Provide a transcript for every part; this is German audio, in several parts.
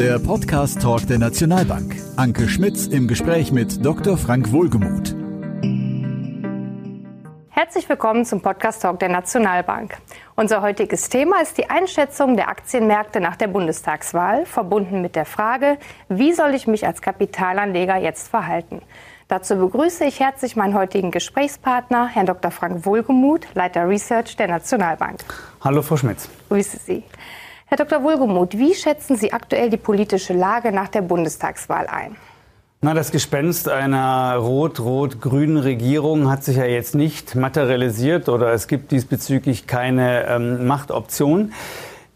der Podcast Talk der Nationalbank. Anke Schmitz im Gespräch mit Dr. Frank Wohlgemuth. Herzlich willkommen zum Podcast Talk der Nationalbank. Unser heutiges Thema ist die Einschätzung der Aktienmärkte nach der Bundestagswahl, verbunden mit der Frage, wie soll ich mich als Kapitalanleger jetzt verhalten? Dazu begrüße ich herzlich meinen heutigen Gesprächspartner, Herrn Dr. Frank Wohlgemuth, Leiter Research der Nationalbank. Hallo, Frau Schmitz. Grüße Sie. Herr Dr. Wohlgemuth, wie schätzen Sie aktuell die politische Lage nach der Bundestagswahl ein? Na, das Gespenst einer rot-rot-grünen Regierung hat sich ja jetzt nicht materialisiert oder es gibt diesbezüglich keine ähm, Machtoption.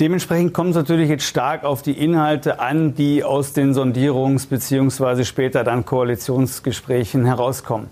Dementsprechend kommt es natürlich jetzt stark auf die Inhalte an, die aus den Sondierungs- bzw. später dann Koalitionsgesprächen herauskommen.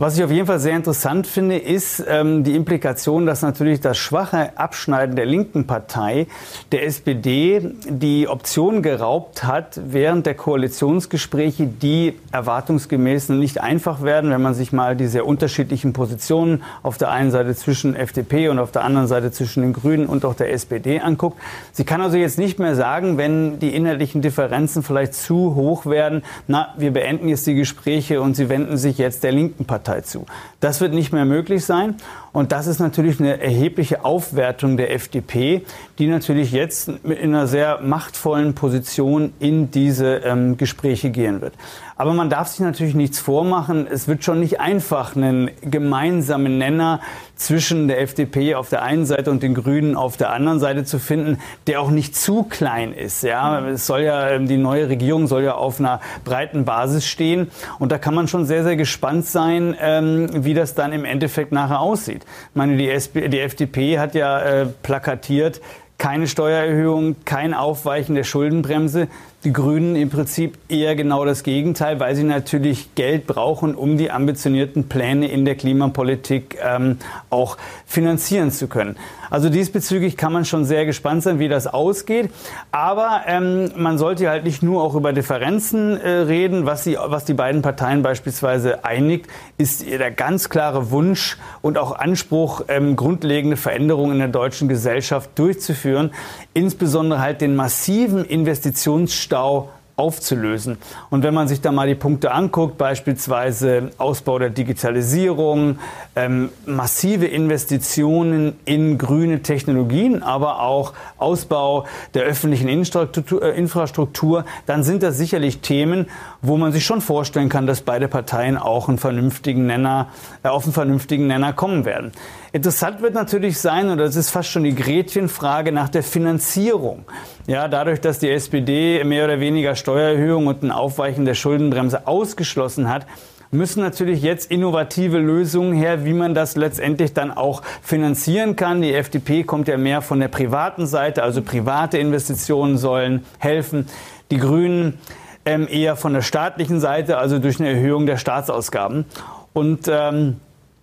Was ich auf jeden Fall sehr interessant finde, ist ähm, die Implikation, dass natürlich das schwache Abschneiden der linken Partei der SPD die Option geraubt hat, während der Koalitionsgespräche, die erwartungsgemäß nicht einfach werden, wenn man sich mal die sehr unterschiedlichen Positionen auf der einen Seite zwischen FDP und auf der anderen Seite zwischen den Grünen und auch der SPD anguckt. Sie kann also jetzt nicht mehr sagen, wenn die inhaltlichen Differenzen vielleicht zu hoch werden, na, wir beenden jetzt die Gespräche und sie wenden sich jetzt der linken Partei Partei zu. Das wird nicht mehr möglich sein. Und das ist natürlich eine erhebliche Aufwertung der FDP, die natürlich jetzt in einer sehr machtvollen Position in diese ähm, Gespräche gehen wird. Aber man darf sich natürlich nichts vormachen. Es wird schon nicht einfach, einen gemeinsamen Nenner zwischen der FDP auf der einen Seite und den Grünen auf der anderen Seite zu finden, der auch nicht zu klein ist. Ja, es soll ja, ähm, die neue Regierung soll ja auf einer breiten Basis stehen. Und da kann man schon sehr, sehr gespannt sein, ähm, wie das dann im Endeffekt nachher aussieht. Ich meine, die, SP, die FDP hat ja äh, plakatiert, keine Steuererhöhung, kein Aufweichen der Schuldenbremse. Die Grünen im Prinzip eher genau das Gegenteil, weil sie natürlich Geld brauchen, um die ambitionierten Pläne in der Klimapolitik ähm, auch finanzieren zu können. Also diesbezüglich kann man schon sehr gespannt sein, wie das ausgeht. Aber ähm, man sollte halt nicht nur auch über Differenzen äh, reden. Was, sie, was die beiden Parteien beispielsweise einigt, ist der ganz klare Wunsch und auch Anspruch, ähm, grundlegende Veränderungen in der deutschen Gesellschaft durchzuführen. Insbesondere halt den massiven Investitionsstau Stau aufzulösen. Und wenn man sich da mal die Punkte anguckt, beispielsweise Ausbau der Digitalisierung, ähm, massive Investitionen in grüne Technologien, aber auch Ausbau der öffentlichen Infrastruktur, äh, dann sind das sicherlich Themen, wo man sich schon vorstellen kann, dass beide Parteien auch einen vernünftigen Nenner, äh, auf einen vernünftigen Nenner kommen werden. Interessant wird natürlich sein, und das ist fast schon die Gretchenfrage nach der Finanzierung. Ja, dadurch, dass die SPD mehr oder weniger Steuererhöhung und ein Aufweichen der Schuldenbremse ausgeschlossen hat, müssen natürlich jetzt innovative Lösungen her, wie man das letztendlich dann auch finanzieren kann. Die FDP kommt ja mehr von der privaten Seite, also private Investitionen sollen helfen. Die Grünen ähm, eher von der staatlichen Seite, also durch eine Erhöhung der Staatsausgaben. Und ähm,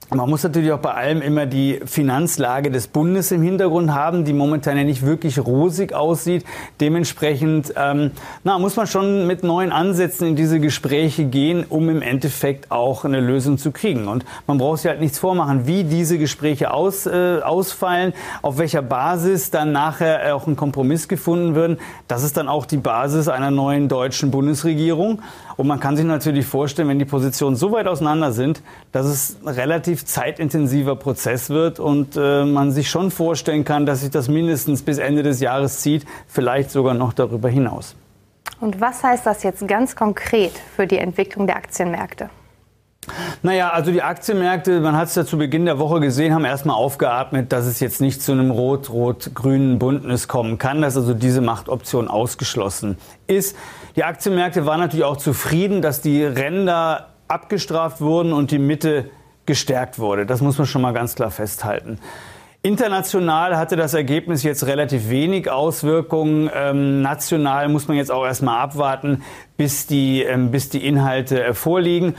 man muss natürlich auch bei allem immer die Finanzlage des Bundes im Hintergrund haben, die momentan ja nicht wirklich rosig aussieht. Dementsprechend ähm, na, muss man schon mit neuen Ansätzen in diese Gespräche gehen, um im Endeffekt auch eine Lösung zu kriegen. Und man braucht sich halt nichts vormachen, wie diese Gespräche aus, äh, ausfallen, auf welcher Basis dann nachher auch ein Kompromiss gefunden wird. Das ist dann auch die Basis einer neuen deutschen Bundesregierung. Und man kann sich natürlich vorstellen, wenn die Positionen so weit auseinander sind, dass es ein relativ zeitintensiver Prozess wird und äh, man sich schon vorstellen kann, dass sich das mindestens bis Ende des Jahres zieht, vielleicht sogar noch darüber hinaus. Und was heißt das jetzt ganz konkret für die Entwicklung der Aktienmärkte? Naja, also die Aktienmärkte, man hat es ja zu Beginn der Woche gesehen, haben erstmal aufgeatmet, dass es jetzt nicht zu einem rot-rot-grünen Bündnis kommen kann, dass also diese Machtoption ausgeschlossen ist. Die Aktienmärkte waren natürlich auch zufrieden, dass die Ränder abgestraft wurden und die Mitte gestärkt wurde. Das muss man schon mal ganz klar festhalten. International hatte das Ergebnis jetzt relativ wenig Auswirkungen. Ähm, national muss man jetzt auch erstmal abwarten, bis die, ähm, bis die Inhalte äh, vorliegen.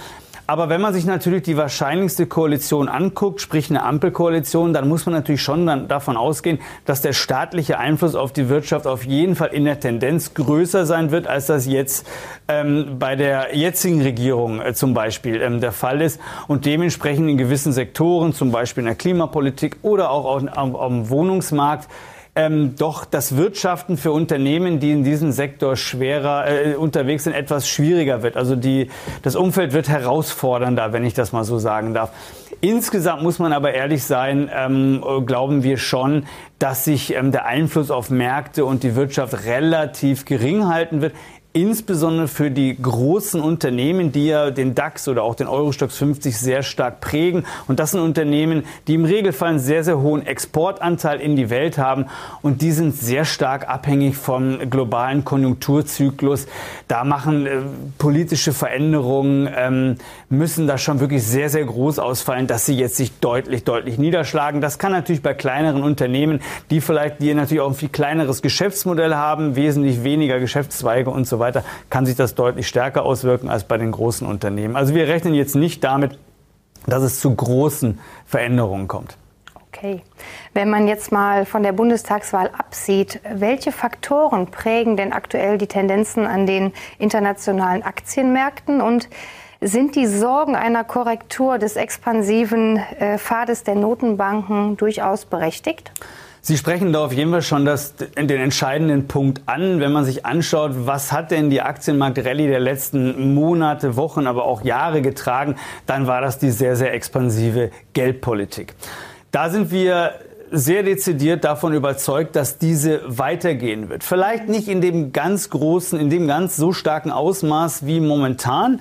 Aber wenn man sich natürlich die wahrscheinlichste Koalition anguckt, sprich eine Ampelkoalition, dann muss man natürlich schon dann davon ausgehen, dass der staatliche Einfluss auf die Wirtschaft auf jeden Fall in der Tendenz größer sein wird, als das jetzt ähm, bei der jetzigen Regierung äh, zum Beispiel ähm, der Fall ist. Und dementsprechend in gewissen Sektoren, zum Beispiel in der Klimapolitik oder auch auf, auf, auf dem Wohnungsmarkt, ähm, doch das Wirtschaften für Unternehmen, die in diesem Sektor schwerer äh, unterwegs sind, etwas schwieriger wird. Also die, das Umfeld wird herausfordernder, wenn ich das mal so sagen darf. Insgesamt muss man aber ehrlich sein, ähm, glauben wir schon, dass sich ähm, der Einfluss auf Märkte und die Wirtschaft relativ gering halten wird insbesondere für die großen Unternehmen, die ja den DAX oder auch den Eurostox 50 sehr stark prägen. Und das sind Unternehmen, die im Regelfall einen sehr, sehr hohen Exportanteil in die Welt haben. Und die sind sehr stark abhängig vom globalen Konjunkturzyklus. Da machen äh, politische Veränderungen, ähm, müssen da schon wirklich sehr, sehr groß ausfallen, dass sie jetzt sich deutlich, deutlich niederschlagen. Das kann natürlich bei kleineren Unternehmen, die vielleicht, die natürlich auch ein viel kleineres Geschäftsmodell haben, wesentlich weniger Geschäftszweige und so weiter, kann sich das deutlich stärker auswirken als bei den großen Unternehmen. Also wir rechnen jetzt nicht damit, dass es zu großen Veränderungen kommt. Okay. Wenn man jetzt mal von der Bundestagswahl absieht, welche Faktoren prägen denn aktuell die Tendenzen an den internationalen Aktienmärkten und sind die Sorgen einer Korrektur des expansiven äh, Pfades der Notenbanken durchaus berechtigt? Sie sprechen da auf jeden Fall schon das, den entscheidenden Punkt an, wenn man sich anschaut, was hat denn die Aktienmarktrallye der letzten Monate, Wochen, aber auch Jahre getragen, dann war das die sehr, sehr expansive Geldpolitik. Da sind wir sehr dezidiert davon überzeugt, dass diese weitergehen wird. Vielleicht nicht in dem ganz großen, in dem ganz so starken Ausmaß wie momentan,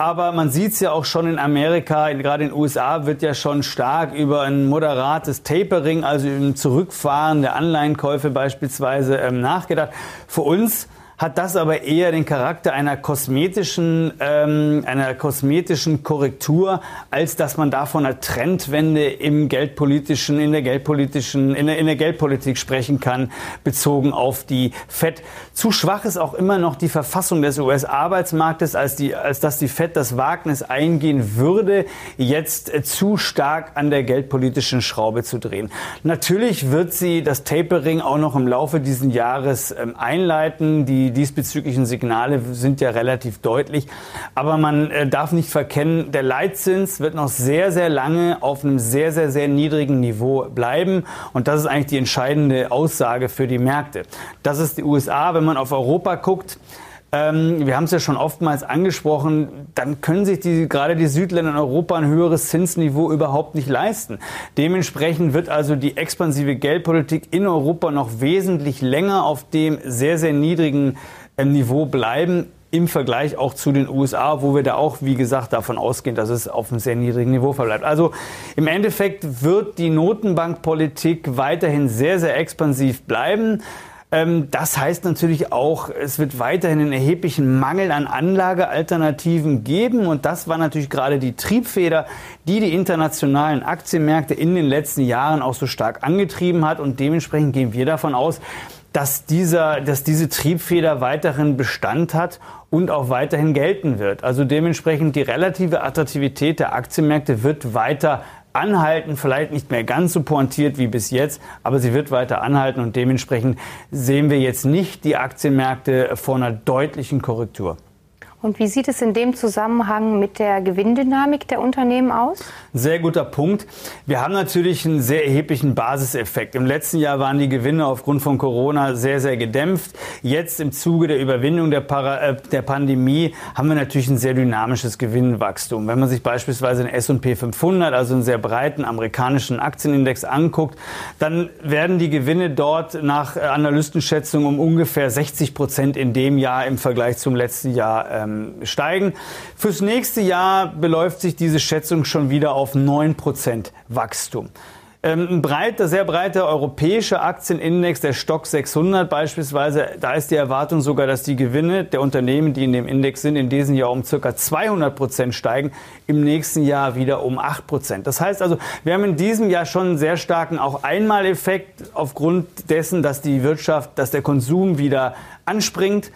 aber man sieht es ja auch schon in Amerika, gerade in den USA wird ja schon stark über ein moderates Tapering, also im Zurückfahren der Anleihenkäufe beispielsweise ähm, nachgedacht. Für uns hat das aber eher den Charakter einer kosmetischen, ähm, einer kosmetischen Korrektur, als dass man davon einer Trendwende im geldpolitischen, in der geldpolitischen, in der, in der Geldpolitik sprechen kann, bezogen auf die FED. Zu schwach ist auch immer noch die Verfassung des US-Arbeitsmarktes, als die, als dass die FED das Wagnis eingehen würde, jetzt äh, zu stark an der geldpolitischen Schraube zu drehen. Natürlich wird sie das Tapering auch noch im Laufe dieses Jahres ähm, einleiten. Die die diesbezüglichen Signale sind ja relativ deutlich. Aber man äh, darf nicht verkennen, der Leitzins wird noch sehr, sehr lange auf einem sehr, sehr, sehr niedrigen Niveau bleiben. Und das ist eigentlich die entscheidende Aussage für die Märkte. Das ist die USA. Wenn man auf Europa guckt, ähm, wir haben es ja schon oftmals angesprochen, dann können sich die, gerade die Südländer in Europa ein höheres Zinsniveau überhaupt nicht leisten. Dementsprechend wird also die expansive Geldpolitik in Europa noch wesentlich länger auf dem sehr, sehr niedrigen ähm, Niveau bleiben im Vergleich auch zu den USA, wo wir da auch, wie gesagt, davon ausgehen, dass es auf einem sehr niedrigen Niveau verbleibt. Also im Endeffekt wird die Notenbankpolitik weiterhin sehr, sehr expansiv bleiben. Ähm, das heißt natürlich auch, es wird weiterhin einen erheblichen Mangel an Anlagealternativen geben. Und das war natürlich gerade die Triebfeder, die die internationalen Aktienmärkte in den letzten Jahren auch so stark angetrieben hat. Und dementsprechend gehen wir davon aus, dass, dieser, dass diese Triebfeder weiterhin Bestand hat und auch weiterhin gelten wird. Also dementsprechend die relative Attraktivität der Aktienmärkte wird weiter anhalten, vielleicht nicht mehr ganz so pointiert wie bis jetzt, aber sie wird weiter anhalten und dementsprechend sehen wir jetzt nicht die Aktienmärkte vor einer deutlichen Korrektur. Und wie sieht es in dem Zusammenhang mit der Gewinndynamik der Unternehmen aus? Sehr guter Punkt. Wir haben natürlich einen sehr erheblichen Basiseffekt. Im letzten Jahr waren die Gewinne aufgrund von Corona sehr, sehr gedämpft. Jetzt im Zuge der Überwindung der, Para, äh, der Pandemie haben wir natürlich ein sehr dynamisches Gewinnwachstum. Wenn man sich beispielsweise den S&P 500, also einen sehr breiten amerikanischen Aktienindex anguckt, dann werden die Gewinne dort nach Analystenschätzungen um ungefähr 60 Prozent in dem Jahr im Vergleich zum letzten Jahr ähm, ähm, steigen. Fürs nächste Jahr beläuft sich diese Schätzung schon wieder auf 9% Wachstum. Ähm, ein breiter, sehr breiter europäischer Aktienindex, der Stock 600 beispielsweise, da ist die Erwartung sogar, dass die Gewinne der Unternehmen, die in dem Index sind, in diesem Jahr um ca. 200 Prozent steigen, im nächsten Jahr wieder um 8 Prozent. Das heißt also, wir haben in diesem Jahr schon einen sehr starken auch Einmaleffekt aufgrund dessen, dass die Wirtschaft, dass der Konsum wieder anspringt.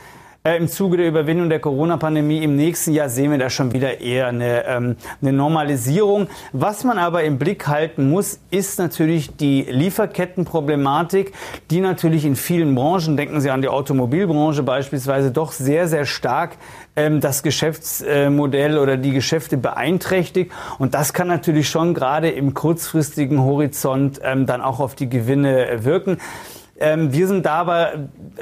Äh, Im Zuge der Überwindung der Corona-Pandemie im nächsten Jahr sehen wir da schon wieder eher eine, ähm, eine Normalisierung. Was man aber im Blick halten muss, ist natürlich die Lieferkettenproblematik, die natürlich in vielen Branchen, denken Sie an die Automobilbranche beispielsweise, doch sehr, sehr stark ähm, das Geschäftsmodell oder die Geschäfte beeinträchtigt. Und das kann natürlich schon gerade im kurzfristigen Horizont ähm, dann auch auf die Gewinne wirken. Ähm, wir sind da aber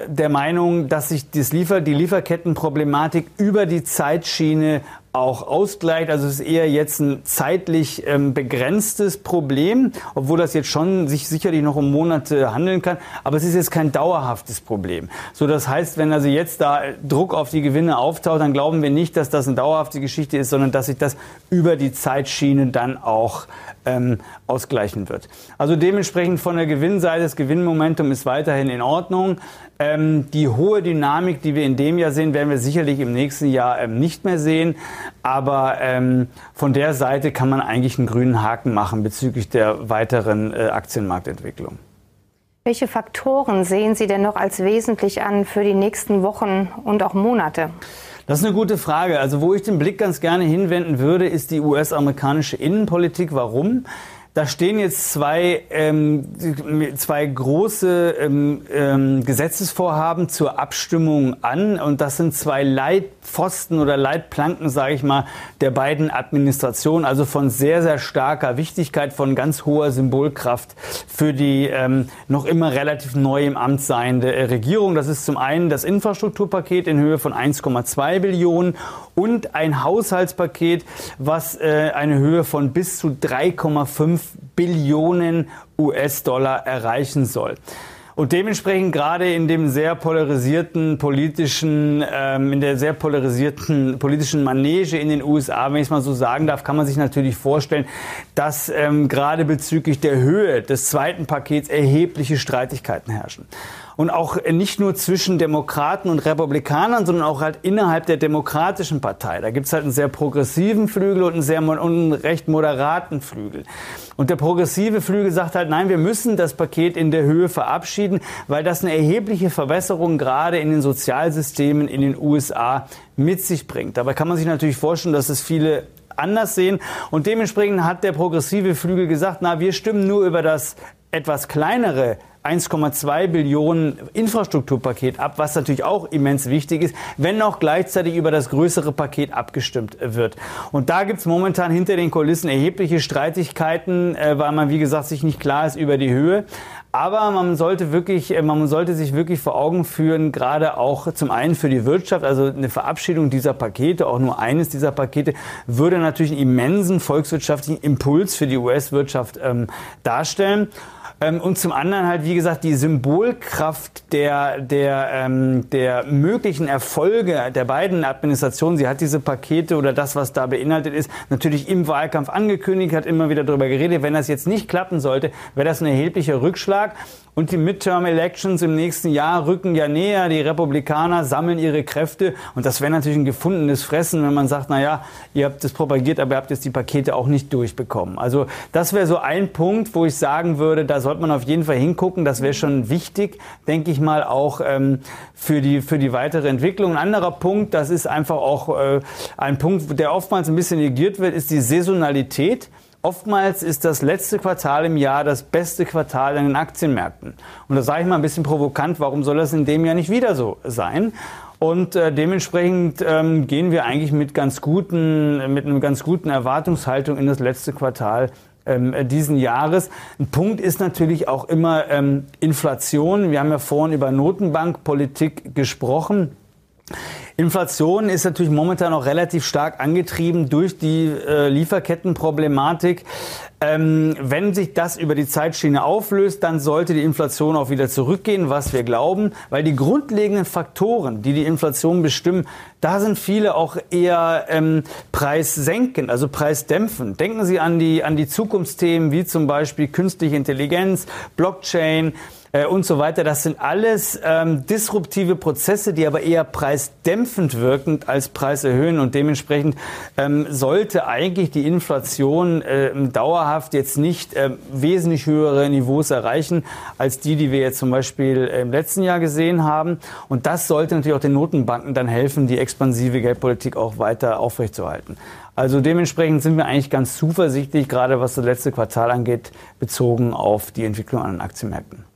der Meinung, dass sich das Liefer die Lieferkettenproblematik über die Zeitschiene auch ausgleicht. Also es ist eher jetzt ein zeitlich ähm, begrenztes Problem, obwohl das jetzt schon sich sicherlich noch um Monate handeln kann. Aber es ist jetzt kein dauerhaftes Problem. So, das heißt, wenn also jetzt da Druck auf die Gewinne auftaucht, dann glauben wir nicht, dass das eine dauerhafte Geschichte ist, sondern dass sich das über die Zeitschiene dann auch ähm, ausgleichen wird. Also dementsprechend von der Gewinnseite, das Gewinnmomentum ist weiterhin in Ordnung. Ähm, die hohe Dynamik, die wir in dem Jahr sehen, werden wir sicherlich im nächsten Jahr ähm, nicht mehr sehen. Aber ähm, von der Seite kann man eigentlich einen grünen Haken machen bezüglich der weiteren äh, Aktienmarktentwicklung. Welche Faktoren sehen Sie denn noch als wesentlich an für die nächsten Wochen und auch Monate? Das ist eine gute Frage. Also wo ich den Blick ganz gerne hinwenden würde, ist die US-amerikanische Innenpolitik. Warum? Da stehen jetzt zwei, ähm, zwei große ähm, ähm, Gesetzesvorhaben zur Abstimmung an. Und das sind zwei Leitpfosten oder Leitplanken, sage ich mal, der beiden Administrationen. Also von sehr, sehr starker Wichtigkeit, von ganz hoher Symbolkraft für die ähm, noch immer relativ neu im Amt seiende Regierung. Das ist zum einen das Infrastrukturpaket in Höhe von 1,2 Billionen und ein Haushaltspaket, was äh, eine Höhe von bis zu 3,5 Billionen US-Dollar erreichen soll. Und dementsprechend gerade in dem sehr polarisierten politischen, ähm, in der sehr polarisierten politischen Manege in den USA, wenn ich es mal so sagen darf, kann man sich natürlich vorstellen, dass ähm, gerade bezüglich der Höhe des zweiten Pakets erhebliche Streitigkeiten herrschen und auch nicht nur zwischen Demokraten und Republikanern, sondern auch halt innerhalb der Demokratischen Partei. Da gibt es halt einen sehr progressiven Flügel und einen sehr und einen recht moderaten Flügel. Und der progressive Flügel sagt halt, nein, wir müssen das Paket in der Höhe verabschieden, weil das eine erhebliche Verbesserung gerade in den Sozialsystemen in den USA mit sich bringt. Dabei kann man sich natürlich vorstellen, dass es viele anders sehen. Und dementsprechend hat der progressive Flügel gesagt, na, wir stimmen nur über das etwas kleinere 1,2 Billionen Infrastrukturpaket ab, was natürlich auch immens wichtig ist, wenn auch gleichzeitig über das größere Paket abgestimmt wird. Und da gibt es momentan hinter den Kulissen erhebliche Streitigkeiten, äh, weil man, wie gesagt, sich nicht klar ist über die Höhe. Aber man sollte wirklich, äh, man sollte sich wirklich vor Augen führen, gerade auch zum einen für die Wirtschaft, also eine Verabschiedung dieser Pakete, auch nur eines dieser Pakete, würde natürlich einen immensen volkswirtschaftlichen Impuls für die US-Wirtschaft ähm, darstellen. Ähm, und zum anderen halt, wie gesagt, die Symbolkraft der, der, ähm, der möglichen Erfolge der beiden Administrationen. Sie hat diese Pakete oder das, was da beinhaltet ist, natürlich im Wahlkampf angekündigt, hat immer wieder darüber geredet. Wenn das jetzt nicht klappen sollte, wäre das ein erheblicher Rückschlag. Und die Midterm-Elections im nächsten Jahr rücken ja näher. Die Republikaner sammeln ihre Kräfte. Und das wäre natürlich ein gefundenes Fressen, wenn man sagt, na ja, ihr habt das propagiert, aber ihr habt jetzt die Pakete auch nicht durchbekommen. Also das wäre so ein Punkt, wo ich sagen würde, da sollte man auf jeden Fall hingucken. Das wäre schon wichtig, denke ich mal, auch ähm, für, die, für die weitere Entwicklung. Ein anderer Punkt, das ist einfach auch äh, ein Punkt, der oftmals ein bisschen negiert wird, ist die Saisonalität. Oftmals ist das letzte Quartal im Jahr das beste Quartal in den Aktienmärkten. Und da sage ich mal ein bisschen provokant, warum soll das in dem Jahr nicht wieder so sein? Und äh, dementsprechend ähm, gehen wir eigentlich mit ganz guten, mit einer ganz guten Erwartungshaltung in das letzte Quartal ähm, diesen Jahres. Ein Punkt ist natürlich auch immer ähm, Inflation. Wir haben ja vorhin über Notenbankpolitik gesprochen. Inflation ist natürlich momentan auch relativ stark angetrieben durch die äh, Lieferkettenproblematik. Ähm, wenn sich das über die Zeitschiene auflöst, dann sollte die Inflation auch wieder zurückgehen, was wir glauben, weil die grundlegenden Faktoren, die die Inflation bestimmen, da sind viele auch eher ähm, preissenkend, also preisdämpfend. Denken Sie an die, an die Zukunftsthemen wie zum Beispiel künstliche Intelligenz, Blockchain, äh, und so weiter. Das sind alles ähm, disruptive Prozesse, die aber eher preisdämpfend wirkend als preiserhöhen und dementsprechend ähm, sollte eigentlich die Inflation äh, dauerhaft jetzt nicht äh, wesentlich höhere Niveaus erreichen als die, die wir jetzt zum Beispiel im letzten Jahr gesehen haben. Und das sollte natürlich auch den Notenbanken dann helfen, die expansive Geldpolitik auch weiter aufrechtzuerhalten. Also dementsprechend sind wir eigentlich ganz zuversichtlich, gerade was das letzte Quartal angeht, bezogen auf die Entwicklung an den Aktienmärkten.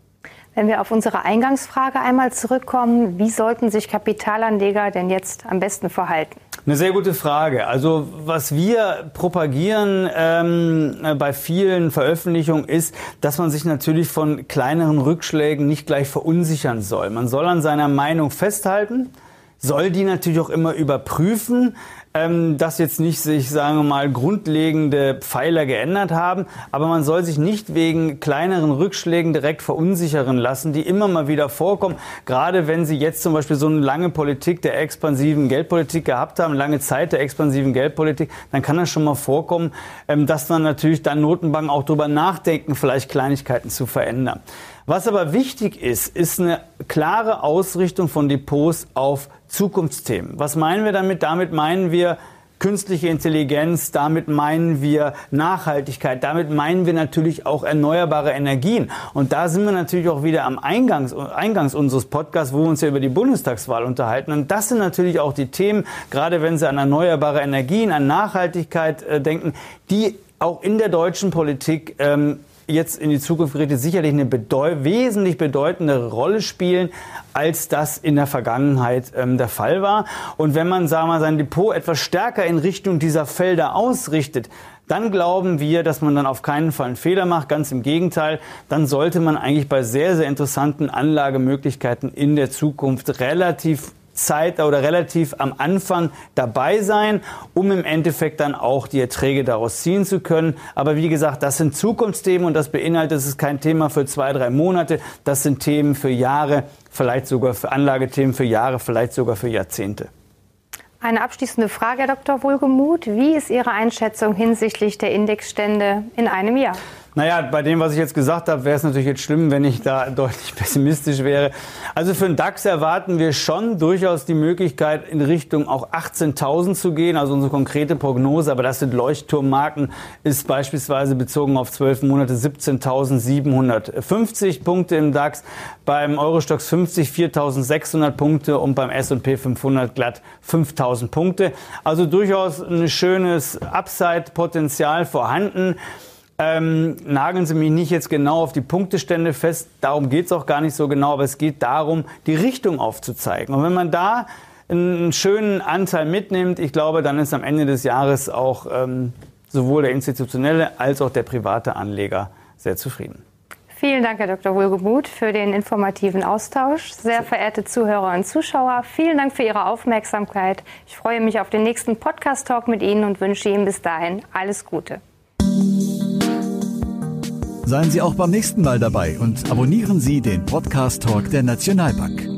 Wenn wir auf unsere Eingangsfrage einmal zurückkommen, wie sollten sich Kapitalanleger denn jetzt am besten verhalten? Eine sehr gute Frage. Also was wir propagieren ähm, bei vielen Veröffentlichungen ist, dass man sich natürlich von kleineren Rückschlägen nicht gleich verunsichern soll. Man soll an seiner Meinung festhalten, soll die natürlich auch immer überprüfen, ähm, dass jetzt nicht sich, sagen wir mal, grundlegende Pfeiler geändert haben. Aber man soll sich nicht wegen kleineren Rückschlägen direkt verunsichern lassen, die immer mal wieder vorkommen. Gerade wenn Sie jetzt zum Beispiel so eine lange Politik der expansiven Geldpolitik gehabt haben, lange Zeit der expansiven Geldpolitik, dann kann das schon mal vorkommen, ähm, dass dann natürlich dann Notenbanken auch darüber nachdenken, vielleicht Kleinigkeiten zu verändern. Was aber wichtig ist, ist eine klare Ausrichtung von Depots auf Zukunftsthemen. Was meinen wir damit? Damit meinen wir künstliche Intelligenz, damit meinen wir Nachhaltigkeit, damit meinen wir natürlich auch erneuerbare Energien. Und da sind wir natürlich auch wieder am Eingangs, Eingangs unseres Podcasts, wo wir uns ja über die Bundestagswahl unterhalten. Und das sind natürlich auch die Themen, gerade wenn Sie an erneuerbare Energien, an Nachhaltigkeit äh, denken, die auch in der deutschen Politik ähm, jetzt in die Zukunft gerichtet sicherlich eine bedeu wesentlich bedeutendere Rolle spielen, als das in der Vergangenheit ähm, der Fall war. Und wenn man, sagen wir sein Depot etwas stärker in Richtung dieser Felder ausrichtet, dann glauben wir, dass man dann auf keinen Fall einen Fehler macht. Ganz im Gegenteil, dann sollte man eigentlich bei sehr, sehr interessanten Anlagemöglichkeiten in der Zukunft relativ Zeit oder relativ am Anfang dabei sein, um im Endeffekt dann auch die Erträge daraus ziehen zu können. Aber wie gesagt, das sind Zukunftsthemen und das beinhaltet, das ist kein Thema für zwei, drei Monate, das sind Themen für Jahre, vielleicht sogar für Anlagethemen für Jahre, vielleicht sogar für Jahrzehnte. Eine abschließende Frage, Herr Dr. Wohlgemuth. Wie ist Ihre Einschätzung hinsichtlich der Indexstände in einem Jahr? Naja, bei dem, was ich jetzt gesagt habe, wäre es natürlich jetzt schlimm, wenn ich da deutlich pessimistisch wäre. Also für den DAX erwarten wir schon durchaus die Möglichkeit, in Richtung auch 18.000 zu gehen, also unsere konkrete Prognose, aber das sind Leuchtturmmarken, ist beispielsweise bezogen auf 12 Monate 17.750 Punkte im DAX, beim Eurostox 50 4.600 Punkte und beim S&P 500 glatt 5.000 Punkte. Also durchaus ein schönes Upside-Potenzial vorhanden. Ähm, nageln Sie mich nicht jetzt genau auf die Punktestände fest, darum geht es auch gar nicht so genau, aber es geht darum, die Richtung aufzuzeigen. Und wenn man da einen schönen Anteil mitnimmt, ich glaube, dann ist am Ende des Jahres auch ähm, sowohl der institutionelle als auch der private Anleger sehr zufrieden. Vielen Dank, Herr Dr. Wohlgemuth, für den informativen Austausch. Sehr verehrte Zuhörer und Zuschauer, vielen Dank für Ihre Aufmerksamkeit. Ich freue mich auf den nächsten Podcast-Talk mit Ihnen und wünsche Ihnen bis dahin alles Gute. Seien Sie auch beim nächsten Mal dabei und abonnieren Sie den Podcast Talk der Nationalbank.